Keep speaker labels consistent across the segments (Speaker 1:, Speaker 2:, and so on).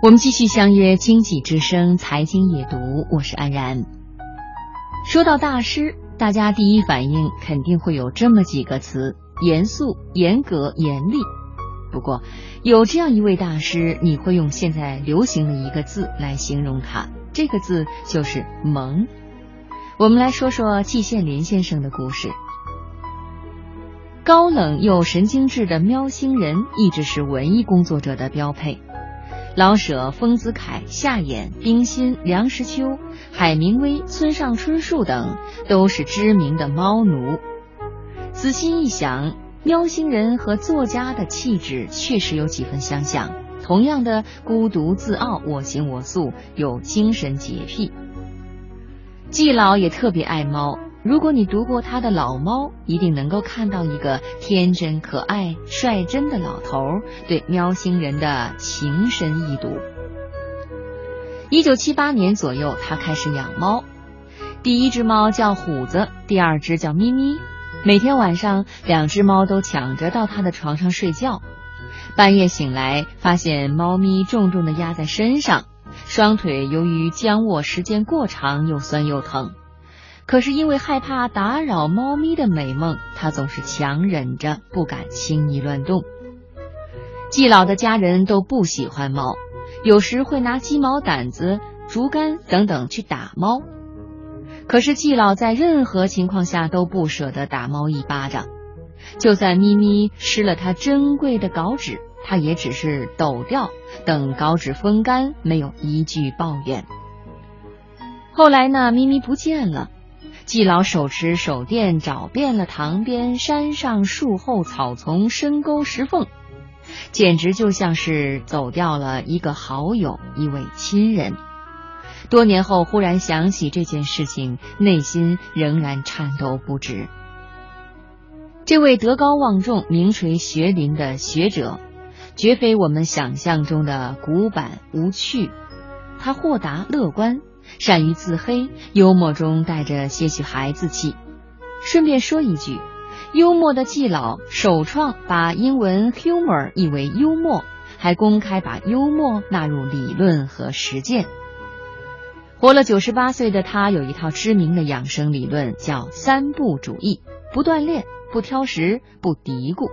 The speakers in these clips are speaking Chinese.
Speaker 1: 我们继续相约《经济之声》财经夜读，我是安然。说到大师，大家第一反应肯定会有这么几个词：严肃、严格、严厉。不过，有这样一位大师，你会用现在流行的一个字来形容他，这个字就是“萌”。我们来说说季羡林先生的故事。高冷又神经质的喵星人，一直是文艺工作者的标配。老舍、丰子恺、夏衍、冰心、梁实秋、海明威、村上春树等都是知名的猫奴。仔细一想，喵星人和作家的气质确实有几分相像。同样的孤独自傲、我行我素，有精神洁癖。季老也特别爱猫。如果你读过他的老猫，一定能够看到一个天真可爱、率真的老头对喵星人的情深意笃。一九七八年左右，他开始养猫，第一只猫叫虎子，第二只叫咪咪。每天晚上，两只猫都抢着到他的床上睡觉。半夜醒来，发现猫咪重重的压在身上，双腿由于僵卧时间过长，又酸又疼。可是因为害怕打扰猫咪的美梦，他总是强忍着不敢轻易乱动。季老的家人都不喜欢猫，有时会拿鸡毛掸子、竹竿等等去打猫。可是季老在任何情况下都不舍得打猫一巴掌，就算咪咪吃了他珍贵的稿纸，他也只是抖掉，等稿纸风干，没有一句抱怨。后来呢，咪咪不见了。季老手持手电找遍了塘边、山上、树后、草丛、深沟、石缝，简直就像是走掉了一个好友、一位亲人。多年后忽然想起这件事情，内心仍然颤抖不止。这位德高望重、名垂学林的学者，绝非我们想象中的古板无趣，他豁达乐观。善于自黑，幽默中带着些许孩子气。顺便说一句，幽默的季老首创把英文 humor 译为幽默，还公开把幽默纳入理论和实践。活了九十八岁的他，有一套知名的养生理论，叫三不主义：不锻炼、不挑食、不嘀咕。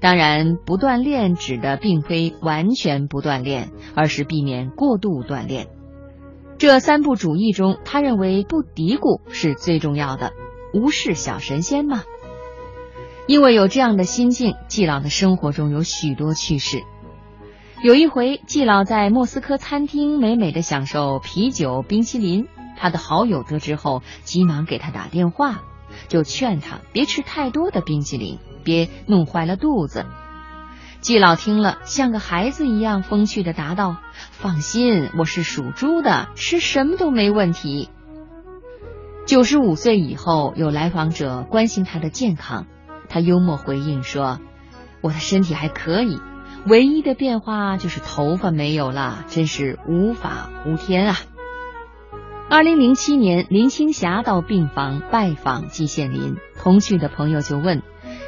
Speaker 1: 当然，不锻炼指的并非完全不锻炼，而是避免过度锻炼。这三不主义中，他认为不嘀咕是最重要的，无视小神仙嘛。因为有这样的心境，季老的生活中有许多趣事。有一回，季老在莫斯科餐厅美美的享受啤酒、冰淇淋，他的好友得知后，急忙给他打电话，就劝他别吃太多的冰淇淋，别弄坏了肚子。季老听了，像个孩子一样风趣的答道：“放心，我是属猪的，吃什么都没问题。”九十五岁以后，有来访者关心他的健康，他幽默回应说：“我的身体还可以，唯一的变化就是头发没有了，真是无法无天啊。”二零零七年，林青霞到病房拜访季羡林，同去的朋友就问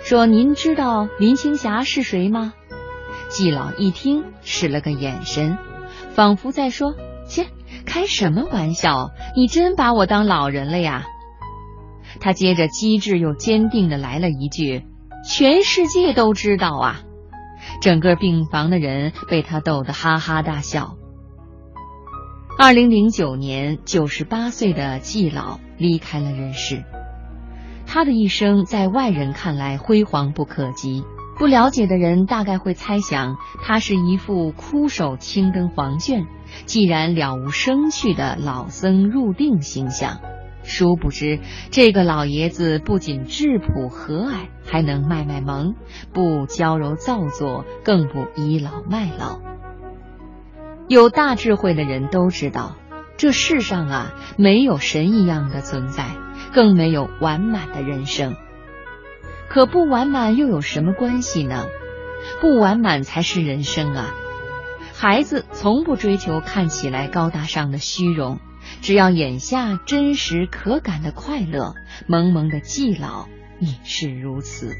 Speaker 1: 说：“您知道林青霞是谁吗？”季老一听，使了个眼神，仿佛在说：“切，开什么玩笑？你真把我当老人了呀？”他接着机智又坚定的来了一句：“全世界都知道啊！”整个病房的人被他逗得哈哈大笑。二零零九年，九十八岁的季老离开了人世。他的一生在外人看来辉煌不可及。不了解的人大概会猜想，他是一副枯手青灯黄卷，既然了无生趣的老僧入定形象。殊不知，这个老爷子不仅质朴和蔼，还能卖卖萌，不娇柔造作，更不倚老卖老。有大智慧的人都知道，这世上啊，没有神一样的存在，更没有完满的人生。可不完满又有什么关系呢？不完满才是人生啊！孩子从不追求看起来高大上的虚荣，只要眼下真实可感的快乐，萌萌的季老也是如此。